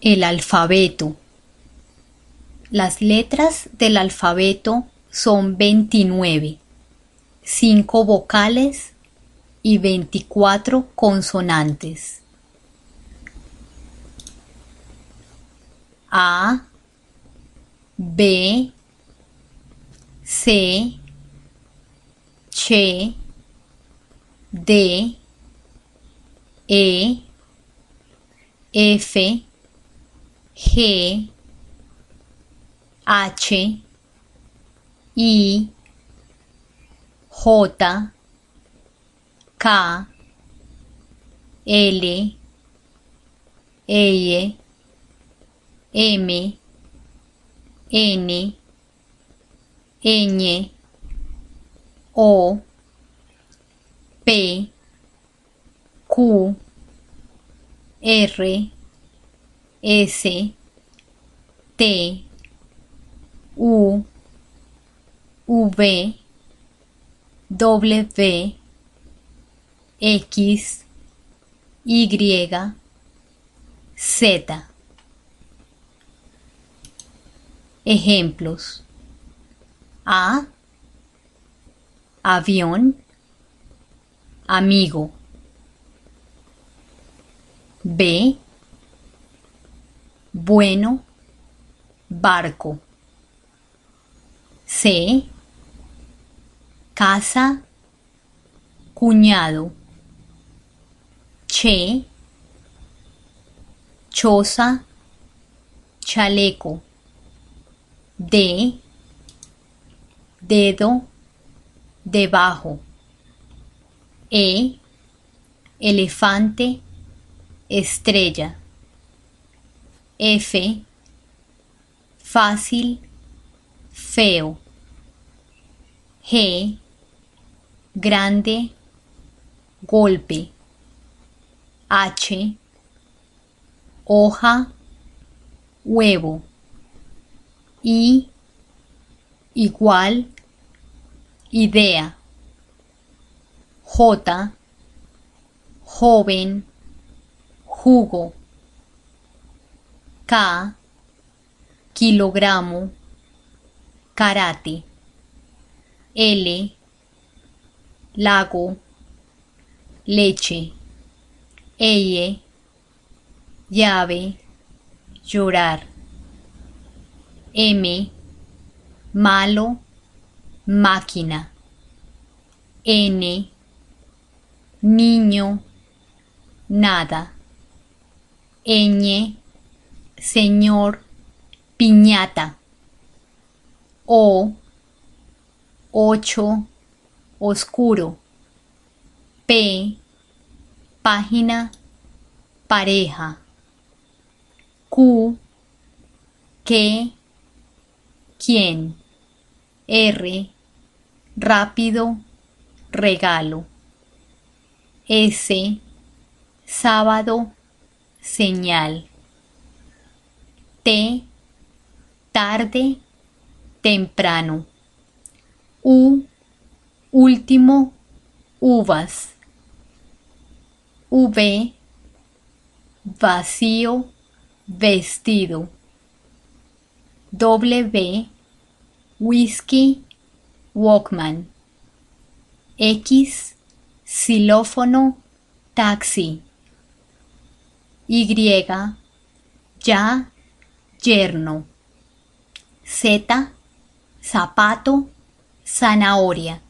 El alfabeto. Las letras del alfabeto son 29, 5 vocales y 24 consonantes. A, B, C, D, E, F, G, H, I, J, K, L, E, M, N, Ñ, O, P, Q, R, S, T, U, V, W, X, Y, Z. Ejemplos. A. Avión. Amigo. B. Bueno. Barco. C. Casa. Cuñado. Che. Choza. Chaleco. D. Dedo. Debajo. E. Elefante. Estrella. F. Fácil. Feo. G. Grande. Golpe. H. Hoja. Huevo. I. Igual. Idea. J. Joven. Jugo. K. Kilogramo. Karate. L. Lago. Leche. Elle. Llave. Llorar. M. Malo. Máquina. N. Niño. Nada. Ñ. Señor. Piñata. O. Ocho. Oscuro. P. Página. Pareja. Q. ¿Qué? ¿Quién? R. Rápido. Regalo. S. Sábado. Señal. T. Tarde. Temprano. U. Último. Uvas. V. Vacío. Vestido. W. Whisky. Walkman. X. Xilófono. Taxi. Y. Ya. Yerno. Z. Zapato. Zanahoria.